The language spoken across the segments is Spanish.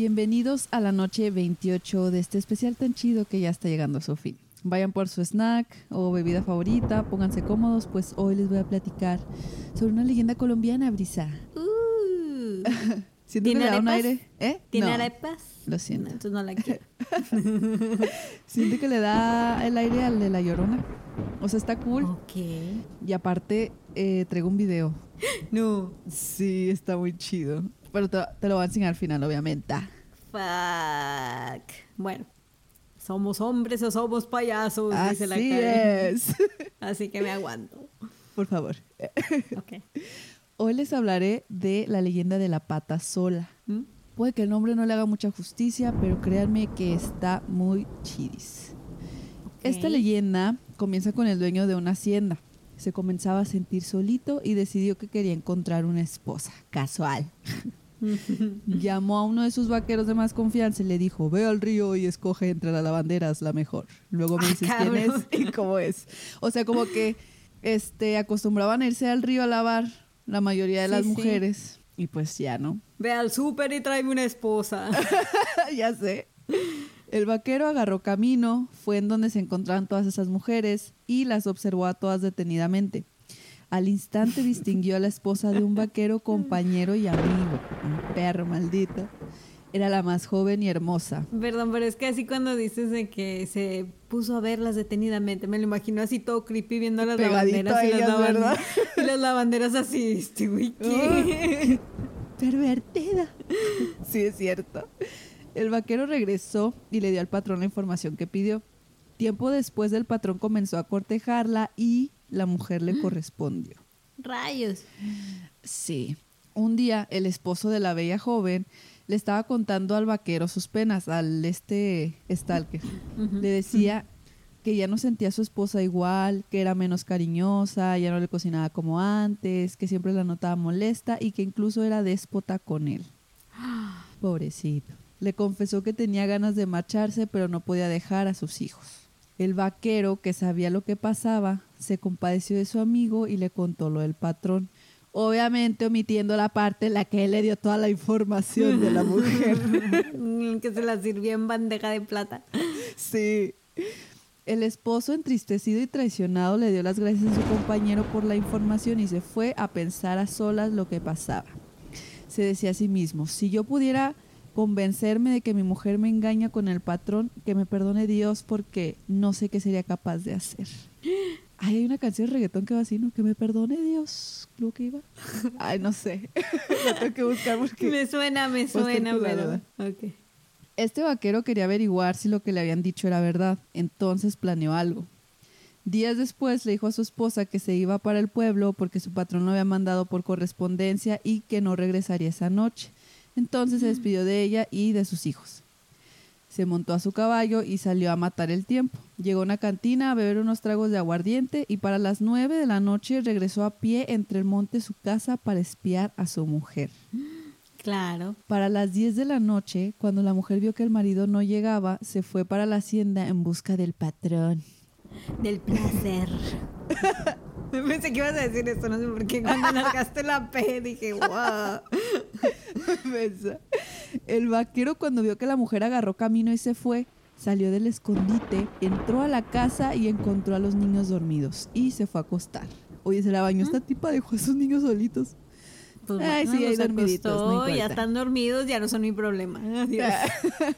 Bienvenidos a la noche 28 de este especial tan chido que ya está llegando a su fin. Vayan por su snack o bebida favorita, pónganse cómodos, pues hoy les voy a platicar sobre una leyenda colombiana, Brisa. Uh, Siento que ¿Tiene le da un aire. ¿Eh? ¿Tiene No, arepas? Lo siento. No, entonces no la quiero. Siento que le da el aire al de la llorona. O sea, está cool. ok. Y aparte, eh, traigo un video. No. Sí, está muy chido. Pero te, te lo voy a enseñar al final, obviamente. Fuck. Bueno. Somos hombres o somos payasos, dice la Así Karen. es. Así que me aguanto. Por favor. Ok. Hoy les hablaré de la leyenda de la pata sola. ¿Mm? Puede que el nombre no le haga mucha justicia, pero créanme que está muy chidis. Esta leyenda comienza con el dueño de una hacienda. Se comenzaba a sentir solito y decidió que quería encontrar una esposa. Casual. Llamó a uno de sus vaqueros de más confianza y le dijo, ve al río y escoge entre las lavanderas la mejor. Luego me Ah, dices quién es y cómo es. O sea, como que este, acostumbraban a irse al río a lavar la mayoría de Sí, las sí. mujeres. Y pues ya, ¿no? Ve al súper y tráeme una esposa. ya sé. El vaquero agarró camino, fue en donde se encontraban todas esas mujeres y las observó a todas detenidamente. Al instante distinguió a la esposa de un vaquero compañero y amigo, un perro maldito. Era la más joven y hermosa. Perdón, pero es que así cuando dices de que se puso a verlas detenidamente, me lo imagino así todo creepy viendo las Pegadito lavanderas y las, ellas, lavan- ¿verdad? y las lavanderas así, este güey, ¿qué? Pervertida. Sí, es cierto. El vaquero regresó y le dio al patrón la información que pidió. Tiempo después el patrón comenzó a cortejarla y la mujer le correspondió. Rayos. Sí. Un día el esposo de la bella joven le estaba contando al vaquero sus penas, al este stalker. Le decía que ya no sentía a su esposa igual, que era menos cariñosa, ya no le cocinaba como antes, que siempre la notaba molesta y que incluso era déspota con él. Pobrecito. Le confesó que tenía ganas de marcharse, pero no podía dejar a sus hijos. El vaquero, que sabía lo que pasaba, se compadeció de su amigo y le contó lo del patrón. Obviamente omitiendo la parte en la que él le dio toda la información de la mujer. que se la sirvió en bandeja de plata. Sí. El esposo, entristecido y traicionado, le dio las gracias a su compañero por la información y se fue a pensar a solas lo que pasaba. Se decía a sí mismo, si yo pudiera convencerme de que mi mujer me engaña con el patrón, que me perdone Dios porque no sé qué sería capaz de hacer. Ay, hay una canción de reggaetón que va así, ¿no? Que me perdone Dios, creo que iba. Ay, no sé. Lo tengo que buscar porque... Me suena, me Pues suena, pero. Este vaquero quería averiguar si lo que le habían dicho era verdad, entonces planeó algo. Días después le dijo a su esposa que se iba para el pueblo porque su patrón lo había mandado por correspondencia y que no regresaría esa noche. Entonces se despidió de ella y de sus hijos. Se montó a su caballo y salió a matar el tiempo. Llegó a una cantina a beber unos tragos de aguardiente y para las nueve de la noche regresó a pie entre el monte su casa para espiar a su mujer. Claro. Para las 10 de la noche, cuando la mujer vio que el marido no llegaba, se fue para la hacienda en busca del patrón. Del placer. Pensé que ibas a decir esto, no sé por qué. Cuando largaste la P dije, wow. El vaquero cuando vio que la mujer agarró camino y se fue, salió del escondite, entró a la casa y encontró a los niños dormidos y se fue a acostar. Oye, se la bañó esta tipa, dejó a esos niños solitos. Pues Ay, bueno, sí, ahí dormiditos, no acostó, ya están dormidos, ya no son mi problema. Adiós.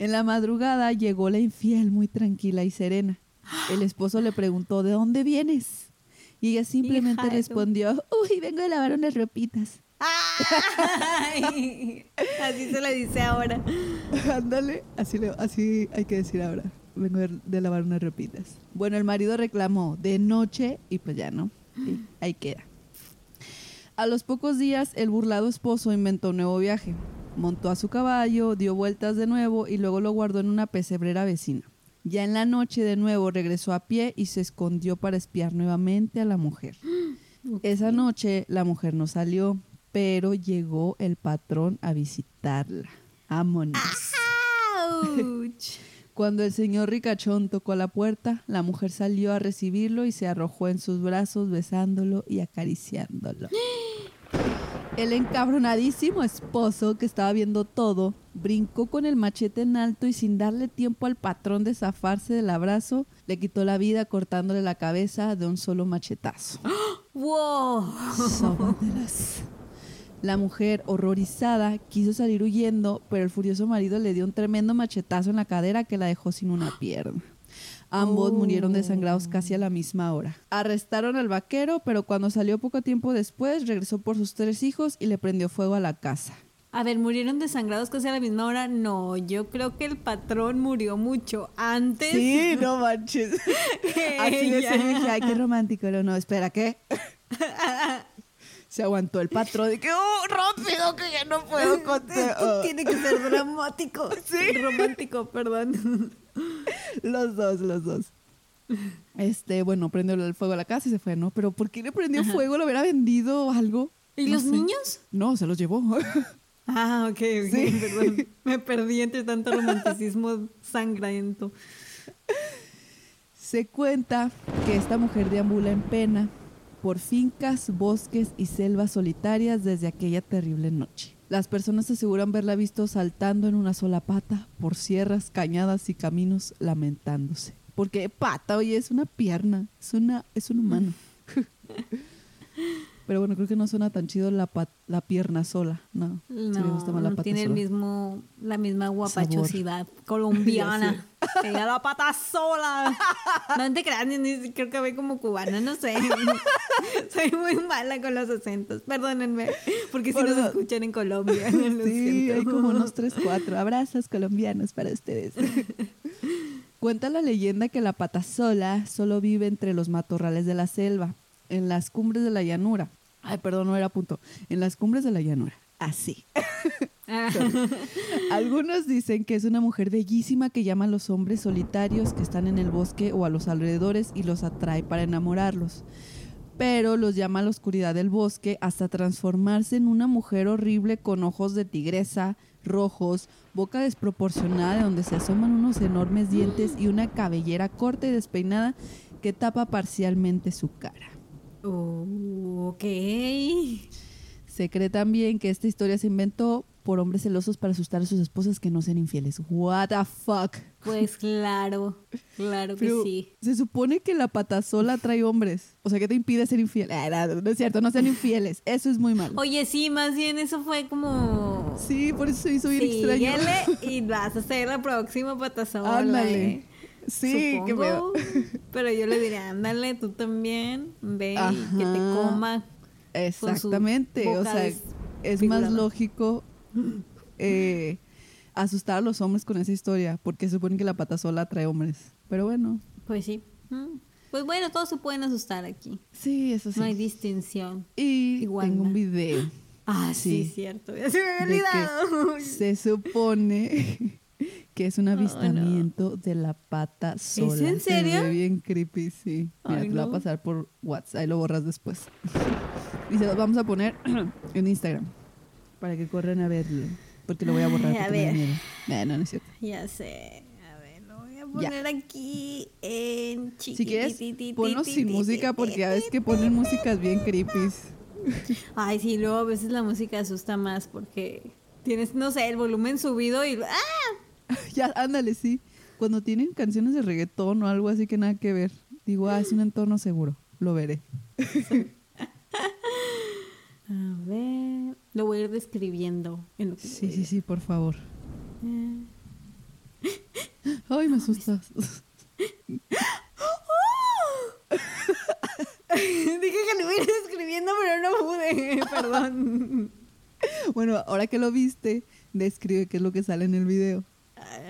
En la madrugada llegó la infiel muy tranquila y serena. El esposo le preguntó, ¿de dónde vienes? Y ella simplemente Hija respondió, uy, vengo de lavar unas ropitas. Ay, así se le dice ahora. Ándale, así, le- así hay que decir ahora. Vengo de, de lavar unas ropitas. Bueno, el marido reclamó de noche y pues ya no. Y ahí queda. A los pocos días, el burlado esposo inventó un nuevo viaje. Montó a su caballo, dio vueltas de nuevo y luego lo guardó en una pesebrera vecina. Ya en la noche de nuevo regresó a pie y se escondió para espiar nuevamente a la mujer. Esa noche la mujer no salió, pero llegó el patrón a visitarla. Vámonos. Cuando el señor ricachón tocó a la puerta, la mujer salió a recibirlo y se arrojó en sus brazos besándolo y acariciándolo. El encabronadísimo esposo, que estaba viendo todo, brincó con el machete en alto y sin darle tiempo al patrón de zafarse del abrazo, le quitó la vida cortándole la cabeza de un solo machetazo. ¡Wow! La mujer, horrorizada, quiso salir huyendo, pero el furioso marido le dio un tremendo machetazo en la cadera que la dejó sin una pierna. Ambos Oh. murieron desangrados casi a la misma hora. Arrestaron al vaquero, pero cuando salió poco tiempo después, regresó por sus tres hijos y le prendió fuego a la casa. A ver, ¿murieron desangrados casi a la misma hora? No, yo creo que el patrón murió mucho antes. no manches. Así de serio dije, ay, qué romántico. Pero no, espera, ¿qué? Se aguantó el patrón de que, oh, rápido, que ya no puedo contar. Tiene que ser dramático. Sí. Romántico, perdón. Los dos, los dos. Este, bueno, prendió el fuego a la casa y se fue, ¿no? Pero ¿por qué le prendió fuego? ¿Lo hubiera vendido o algo? ¿Y No los sé. niños? No, se los llevó. Ah, ok, ok, Sí. perdón. Me perdí entre tanto romanticismo sangriento. Se cuenta que esta mujer deambula en pena por fincas, bosques y selvas solitarias desde aquella terrible noche. Las personas aseguran verla visto saltando en una sola pata por sierras, cañadas y caminos lamentándose. Porque pata, oye, es una pierna, es una, es un humano. Pero bueno, creo que no suena tan chido la, la pierna sola, no. Sí me No, gusta más la no pata tiene el mismo, la misma guapachosidad colombiana. Ella la pata sola. No te creas, ni, ni creo que ve como cubana, no sé. Soy muy mala con los acentos. Perdónenme, porque si nos escuchan en Colombia. Lo Sí, hay como unos 3, 4 abrazos colombianos para ustedes. Cuenta la leyenda que la pata sola solo vive entre los matorrales de la selva, en las cumbres de la llanura. Ay, perdón, no era punto. En las cumbres de la llanura. Así. Algunos dicen que es una mujer bellísima que llama a los hombres solitarios que están en el bosque o a los alrededores y los atrae para enamorarlos. Pero los llama a la oscuridad del bosque hasta transformarse en una mujer horrible con ojos de tigresa, rojos, boca desproporcionada de donde se asoman unos enormes dientes y una cabellera corta y despeinada que tapa parcialmente su cara. Oh, ok. Se cree también que esta historia se inventó por hombres celosos para asustar a sus esposas que no sean infieles. What the fuck. Pues claro, claro que Pero sí. se supone que la pata sola trae hombres. O sea, ¿qué te impide ser infiel? Ah, no, no es cierto, no sean infieles. Eso es muy malo. Oye, sí, más bien eso fue como... Sí, por eso se hizo bien extraño. Síguele y vas a ser la próxima patasola. Ándale. ¿eh? Sí, qué pedo. Supongo, Pero yo le diría, ándale, tú también, ve y que te coma. Exactamente. O sea, es más lógico eh, asustar a los hombres con esa historia, porque se supone que la pata sola trae hombres. Pero bueno, Pues sí. Mm. Pues bueno, todos se pueden asustar aquí. sí, eso sí. No hay distinción. Y tengo un video. Ah, sí, Sí. cierto. Ya se me había olvidado. se supone que es un avistamiento de la pata sola. en Se serio? ve bien creepy, sí. Mira, Ay, te lo voy a no. pasar por WhatsApp, ahí lo borras después. y se los vamos a poner en Instagram para que corran a verlo. Porque lo voy a borrar Ay, a ver. Nah, no, no es cierto. Ya sé. A ver, lo voy a poner aquí en Si ya, ándale, sí. Cuando tienen canciones de reggaetón o algo así que nada que ver, digo, ah, es un entorno seguro, lo veré. A ver, lo voy a ir describiendo. En lo que Sí, sí, sí, por favor. Ay, me asustas. Dije que lo iba a ir describiendo, pero no pude. Perdón. Bueno, ahora que lo viste, describe qué es lo que sale en el video.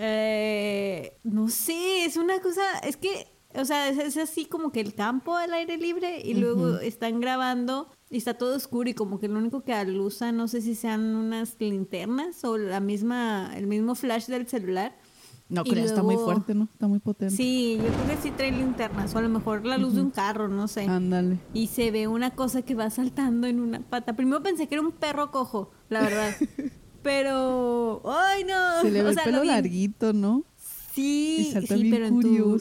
Eh, no sé, es una cosa, es que, o sea, es, es así como que el campo al aire libre y luego están grabando y está todo oscuro y como que lo único que alusa, no sé si sean unas linternas o la misma, el mismo flash del celular. No creo, está muy fuerte, ¿no? Está muy potente. Sí, yo creo que sí trae linternas o a lo mejor la luz de un carro, no sé. Ándale. Y se ve una cosa que va saltando en una pata. Primero pensé que era un perro cojo, la verdad. Pero, ay no. Se le ve O el sea, pelo lo vi- larguito, ¿no? Sí, sí, pero en tu,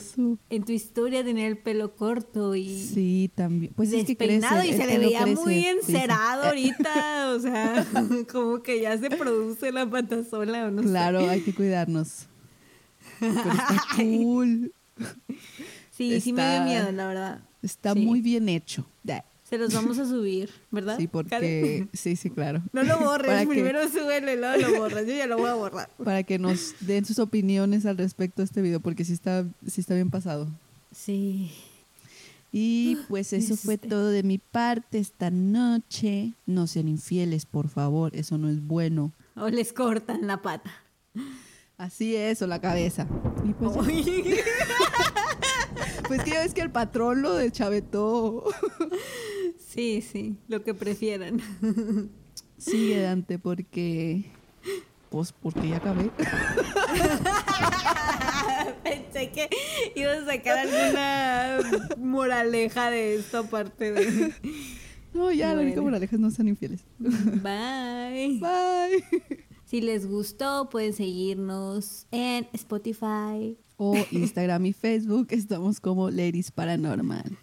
en tu historia tenía el pelo corto y Sí, también. Pues es que crece, despeinado y el se le pelo veía crece, muy encerado ahorita, o sea, como que ya se produce la patasola o no sé. Claro, hay que cuidarnos. Pero está cool. Sí, sí me dio miedo, la verdad. Está Sí. muy bien hecho. Se los vamos a subir, ¿verdad? Sí, porque... Sí, sí, claro. No lo borres, Para que- primero súbelo y luego lo borras. Yo ya lo voy a borrar. Para que nos den sus opiniones al respecto de este video, porque sí está, sí está bien pasado. Sí. Y pues eso fue Este. todo de mi parte esta noche. No sean infieles, por favor, eso no es bueno. O les cortan la pata. Así es, o la cabeza. Y pues, pues que ya ves que el patrón lo deschavetó. Sí, sí, lo que prefieran. Sigue, Dante, porque... Pues porque ya acabé. Pensé que ibas a sacar alguna moraleja de esto aparte de... No, ya, la única Bueno. moraleja es no sean infieles. Bye. Bye. Si les gustó, pueden seguirnos en Spotify. o Instagram y Facebook estamos como Ladies Paranormal.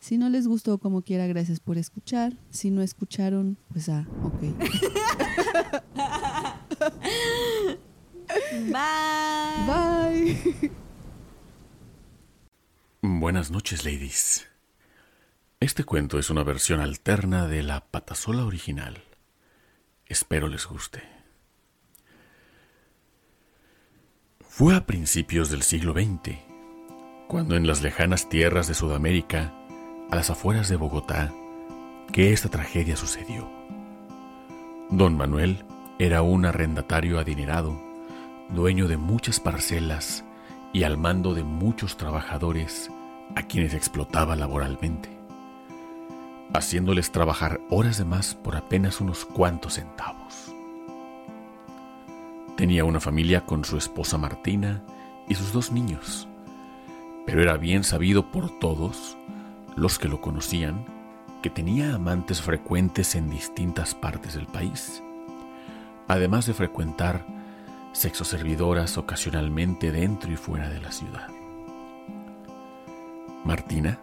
Si no les gustó como quiera, gracias por escuchar. Si no escucharon, pues ah, ok. Bye. Bye. Buenas noches, ladies. Este cuento es una versión alterna de la patasola original. Espero les guste. Fue a principios del siglo XX, cuando en las lejanas tierras de Sudamérica, a las afueras de Bogotá, que esta tragedia sucedió. Don Manuel era un arrendatario adinerado, dueño de muchas parcelas y al mando de muchos trabajadores a quienes explotaba laboralmente, haciéndoles trabajar horas de más por apenas unos cuantos centavos. Tenía una familia con su esposa Martina y sus dos niños, pero era bien sabido por todos los que lo conocían que tenía amantes frecuentes en distintas partes del país, además de frecuentar sexoservidoras ocasionalmente dentro y fuera de la ciudad. Martina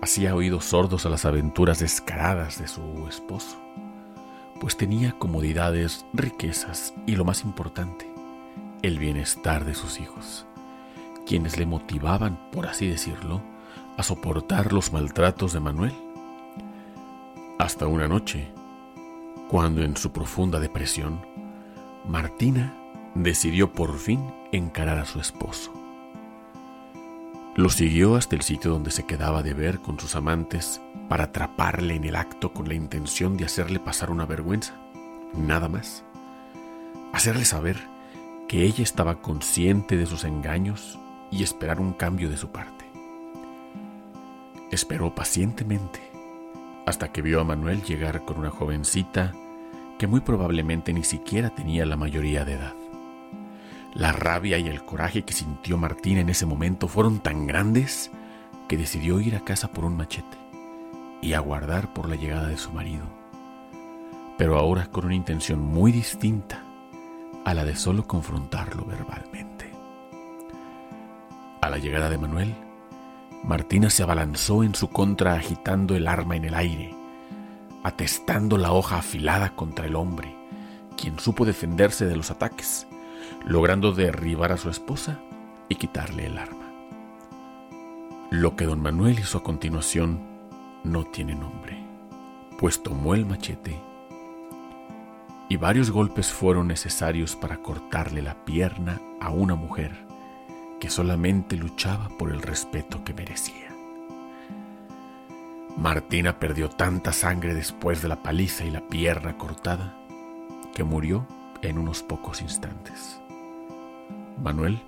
hacía oídos sordos a las aventuras descaradas de su esposo, pues tenía comodidades, riquezas y lo más importante, el bienestar de sus hijos, quienes le motivaban, por así decirlo, a soportar los maltratos de Manuel. Hasta una noche, cuando en su profunda depresión, Martina decidió por fin encarar a su esposo. Lo siguió hasta el sitio donde se quedaba de ver con sus amantes para atraparle en el acto con la intención de hacerle pasar una vergüenza. Nada más. Hacerle saber que ella estaba consciente de sus engaños y esperar un cambio de su parte. Esperó pacientemente hasta que vio a Manuel llegar con una jovencita que muy probablemente ni siquiera tenía la mayoría de edad. La rabia y el coraje que sintió Martina en ese momento fueron tan grandes que decidió ir a casa por un machete y aguardar por la llegada de su marido, pero ahora con una intención muy distinta a la de solo confrontarlo verbalmente. A la llegada de Manuel, Martina se abalanzó en su contra agitando el arma en el aire, atestando la hoja afilada contra el hombre, quien supo defenderse de los ataques, logrando derribar a su esposa y quitarle el arma. Lo que don Manuel hizo a continuación no tiene nombre, pues tomó el machete y varios golpes fueron necesarios para cortarle la pierna a una mujer que solamente luchaba por el respeto que merecía. Martina perdió tanta sangre después de la paliza y la pierna cortada que murió en unos pocos instantes. Manuel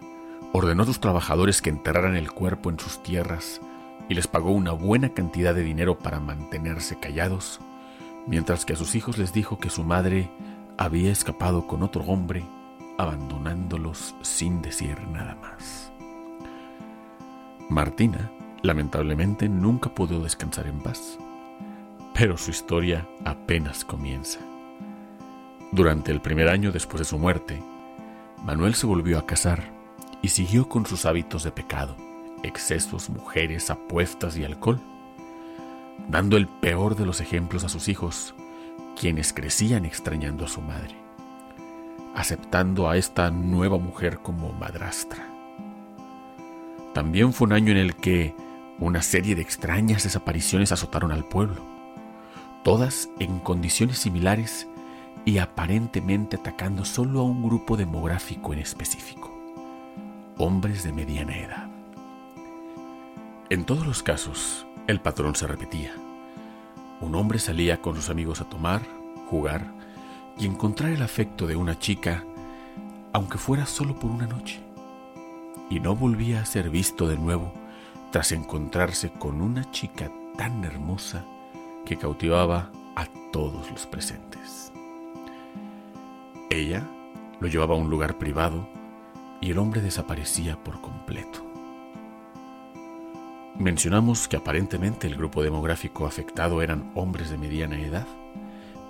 ordenó a sus trabajadores que enterraran el cuerpo en sus tierras y les pagó una buena cantidad de dinero para mantenerse callados, mientras que a sus hijos les dijo que su madre había escapado con otro hombre, abandonándolos sin decir nada más. Martina, lamentablemente, nunca pudo descansar en paz, pero su historia apenas comienza. Durante el primer año después de su muerte, Manuel se volvió a casar y siguió con sus hábitos de pecado, excesos, mujeres, apuestas y alcohol, dando el peor de los ejemplos a sus hijos, quienes crecían extrañando a su madre, aceptando a esta nueva mujer como madrastra. También fue un año en el que una serie de extrañas desapariciones azotaron al pueblo, todas en condiciones similares y aparentemente atacando solo a un grupo demográfico en específico, hombres de mediana edad. En todos los casos, el patrón se repetía. Un hombre salía con sus amigos a tomar, jugar y encontrar el afecto de una chica, aunque fuera solo por una noche, y no volvía a ser visto de nuevo tras encontrarse con una chica tan hermosa que cautivaba a todos los presentes. Ella lo llevaba a un lugar privado y el hombre desaparecía por completo. Mencionamos que aparentemente el grupo demográfico afectado eran hombres de mediana edad,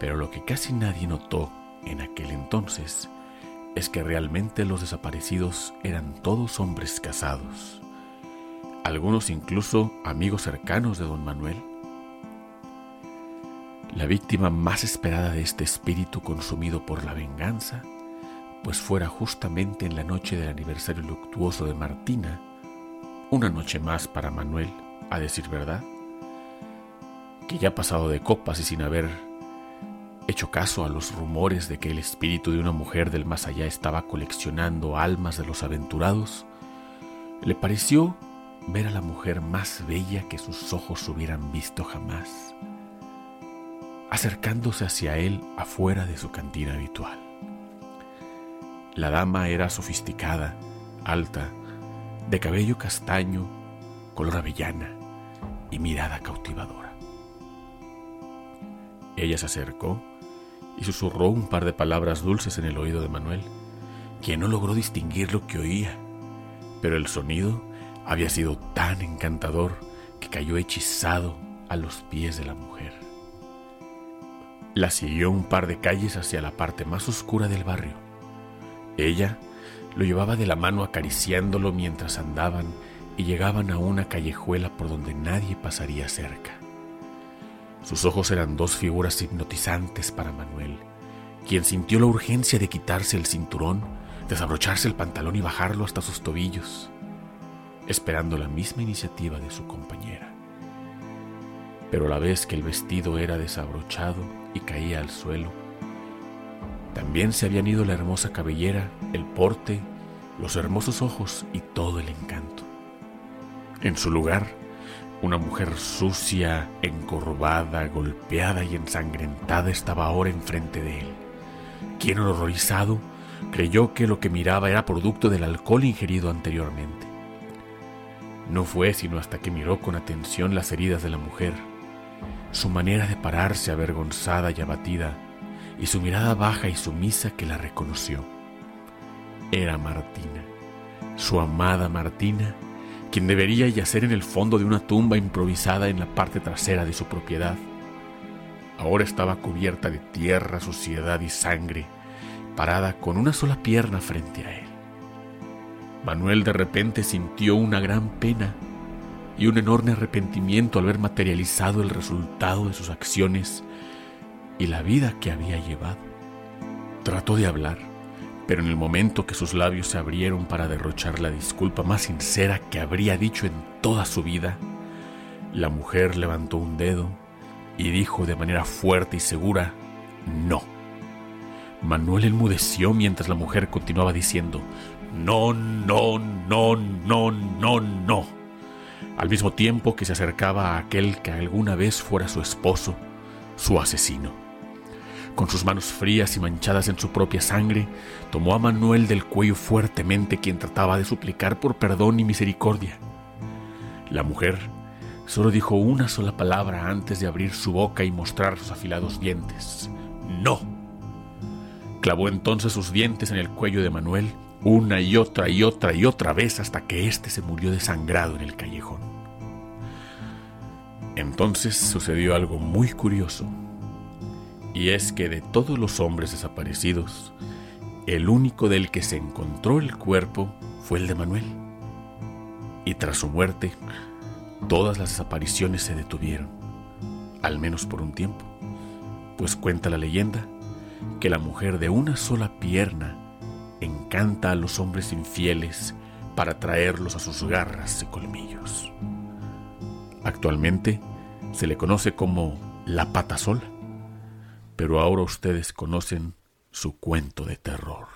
pero lo que casi nadie notó en aquel entonces es que realmente los desaparecidos eran todos hombres casados, algunos incluso amigos cercanos de don Manuel. La víctima más esperada de este espíritu consumido por la venganza, pues fuera justamente en la noche del aniversario luctuoso de Martina, una noche más para Manuel, a decir verdad, que ya pasado de copas y sin haber hecho caso a los rumores de que el espíritu de una mujer del más allá estaba coleccionando almas de los aventurados, le pareció ver a la mujer más bella que sus ojos hubieran visto jamás acercándose hacia él afuera de su cantina habitual. La dama era sofisticada, alta, de cabello castaño, color avellana y mirada cautivadora. Ella se acercó y susurró un par de palabras dulces en el oído de Manuel, quien no logró distinguir lo que oía, pero el sonido había sido tan encantador que cayó hechizado a los pies de la mujer. La siguió un par de calles hacia la parte más oscura del barrio. Ella lo llevaba de la mano acariciándolo mientras andaban y llegaban a una callejuela por donde nadie pasaría cerca. Sus ojos eran dos figuras hipnotizantes para Manuel, quien sintió la urgencia de quitarse el cinturón, desabrocharse el pantalón y bajarlo hasta sus tobillos, esperando la misma iniciativa de su compañera. Pero a la vez que el vestido era desabrochado, y caía al suelo. También se habían ido la hermosa cabellera, el porte, los hermosos ojos y todo el encanto. En su lugar, una mujer sucia, encorvada, golpeada y ensangrentada estaba ahora enfrente de él, quien horrorizado creyó que lo que miraba era producto del alcohol ingerido anteriormente. No fue sino hasta que miró con atención las heridas de la mujer, su manera de pararse avergonzada y abatida, y su mirada baja y sumisa que la reconoció. Era Martina, su amada Martina, quien debería yacer en el fondo de una tumba improvisada en la parte trasera de su propiedad. Ahora estaba cubierta de tierra, suciedad y sangre, parada con una sola pierna frente a él. Manuel de repente sintió una gran pena y un enorme arrepentimiento al ver materializado el resultado de sus acciones y la vida que había llevado. Trató de hablar, pero en el momento que sus labios se abrieron para derrochar la disculpa más sincera que habría dicho en toda su vida, la mujer levantó un dedo y dijo de manera fuerte y segura, no. Manuel enmudeció mientras la mujer continuaba diciendo, no, no, no, no, no, no al mismo tiempo que se acercaba a aquel que alguna vez fuera su esposo, su asesino. Con sus manos frías y manchadas en su propia sangre, tomó a Manuel del cuello fuertemente quien trataba de suplicar por perdón y misericordia. La mujer solo dijo una sola palabra antes de abrir su boca y mostrar sus afilados dientes. ¡No! Clavó entonces sus dientes en el cuello de Manuel una y otra y otra y otra vez hasta que éste se murió desangrado en el callejón. Entonces sucedió algo muy curioso, y es que de todos los hombres desaparecidos, El único del que se encontró el cuerpo fue el de Manuel. Y tras su muerte, todas las desapariciones se detuvieron, al menos por un tiempo, pues cuenta la leyenda que la mujer de una sola pierna encanta a los hombres infieles para traerlos a sus garras y colmillos. Actualmente se le conoce como la pata sola, pero ahora ustedes conocen su cuento de terror.